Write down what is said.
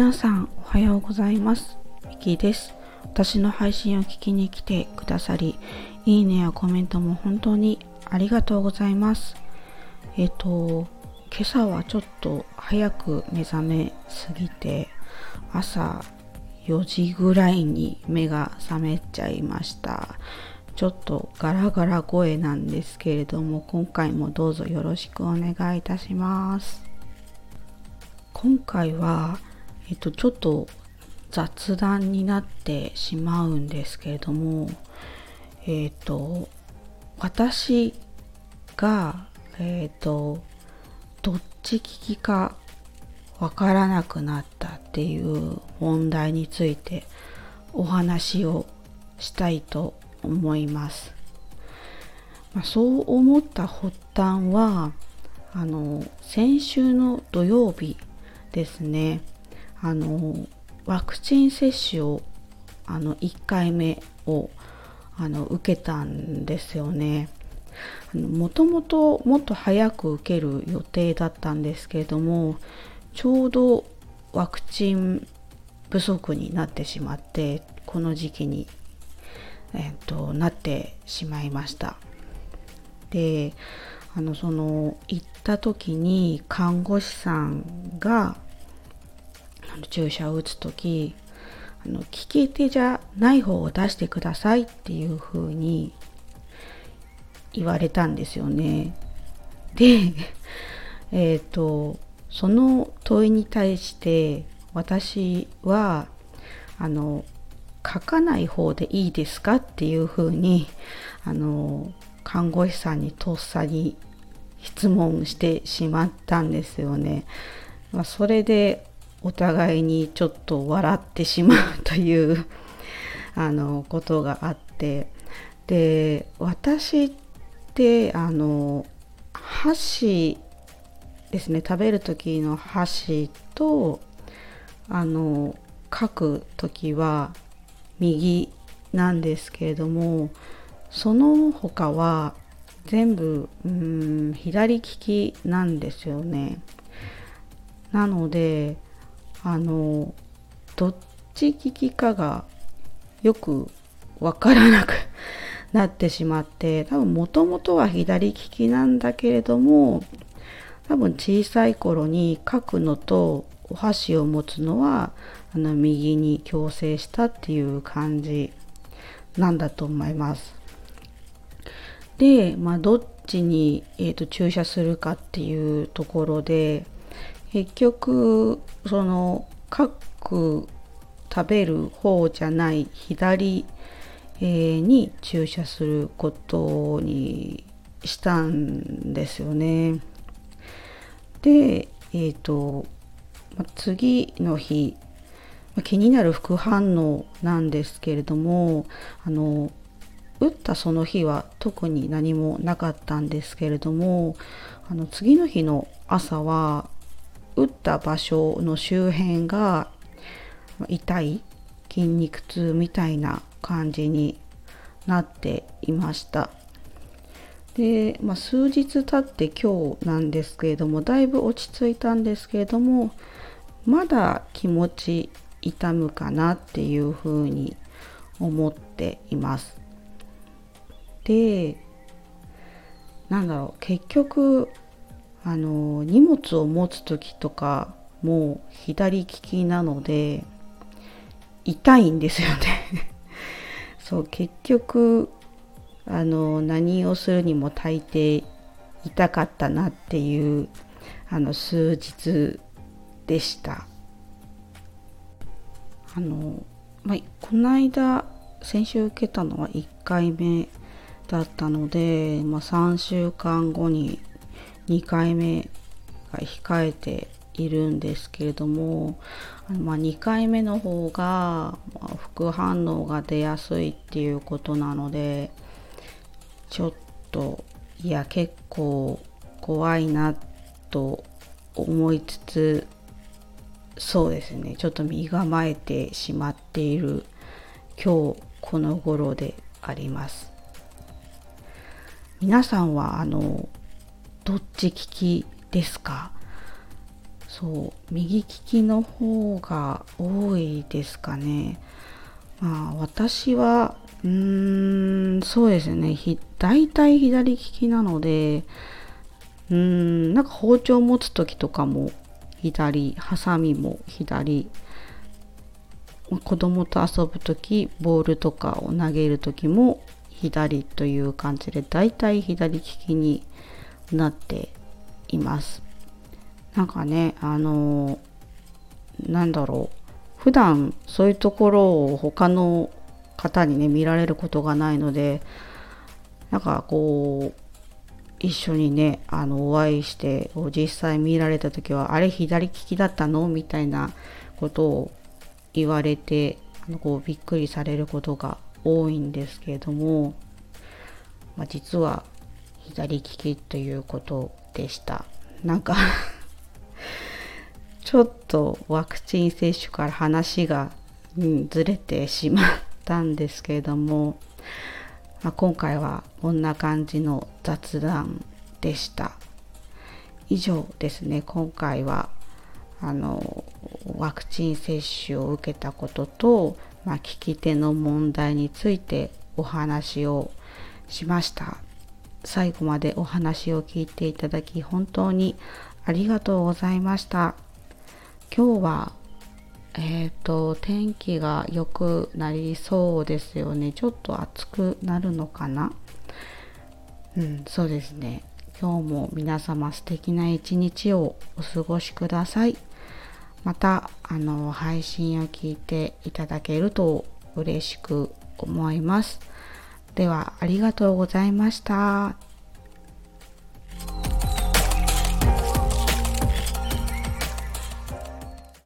皆さんおはようございます。ミキです。私の配信を聞きに来てくださりいいねやコメントも本当にありがとうございます。えっ、と今朝はちょっと早く目覚めすぎて朝4時ぐらいに目が覚めちゃいました。ちょっとガラガラ声なんですけれども今回もどうぞよろしくお願いいたします。今回はえっとちょっと雑談になってしまうんですけれどもえっと私がえっとどっち聞きかわからなくなったっていう問題についてお話をしたいと思います。まあ、そう思った発端はあの先週の土曜日ですねあのワクチン接種をあの1回目をあの受けたんですよね。もともともっと早く受ける予定だったんですけれどもちょうどワクチン不足になってしまってこの時期にえっと、なってしまいました。であのその行った時に看護師さんがあの注射を打つ時あの利き手じゃない方を出してくださいっていう風に言われたんですよね。でえっ、ー、とその問いに対して私はあの書かない方でいいですかっていうふうにあの看護師さんにとっさに質問してしまったんですよね。まあ、それでお互いにちょっと笑ってしまうというあのことがあってで私ってあの箸ですね食べる時の箸とあの書く時は右なんですけれどもその他は全部うん左利きなんですよね。なのであのどっち利きかがよくわからなく なってしまって多分もともとは左利きなんだけれども多分小さい頃に書くのとお箸を持つのはあの右に矯正したっていう感じなんだと思います。で、まあ、どっちに、えーと、注射するかっていうところで結局その各食べる方じゃない左、え、に注射することにしたんですよね。で、えっ、ー、と次の日気になる副反応なんですけれどもあの打ったその日は特に何もなかったんですけれどもあの次の日の朝は打った場所の周辺が痛い筋肉痛みたいな感じになっていましたで、まあ、数日経って今日なんですけれどもだいぶ落ち着いたんですけれどもまだ気持ち痛むかなっていうふうに思っています。でなんだろう結局あの荷物を持つ時とかも左利きなので痛いんですよね そう結局あの何をするにも大抵痛かったなっていうあの数日でした。あの、まあ、この間先週受けたのは1回目だったので、まあ、3週間後に2回目が控えているんですけれども、まあ、2回目の方が副反応が出やすいっていうことなのでちょっといや結構怖いなと思いつつそうですねちょっと身構えてしまっている今日この頃であります。皆さんはあのどっち聞きですか？そう右利きの方が多いですかね。まあ私はうーんそうですね。大体左利きなのでうーんなんか包丁持つ時とかも左ハサミも左。子供と遊ぶ時ボールとかを投げる時も左という感じでだいたい左利きになっています。なんかねあのなんだろう。普段そういうところを他の方にね見られることがないのでなんかこう一緒にねあのお会いして実際見られた時はあれ左利きだったの？みたいなことを言われてあのこうびっくりされることが多いんですけれども、まあ、実は左利きということでした。なんか ちょっとワクチン接種から話が、うん、ずれてしまったんですけれども、まあ、今回はこんな感じの雑談でした。以上ですね。今回はあのワクチン接種を受けたことと、まあ、聞き手の問題についてお話をしました。最後までお話を聞いていただき本当にありがとうございました今日はえっ、ー、と天気が良くなりそうですよねちょっと暑くなるのかな？うんそうですね今日も皆様素敵な一日をお過ごしください。またあの配信を聞いていただけると嬉しく思います。ではありがとうございました。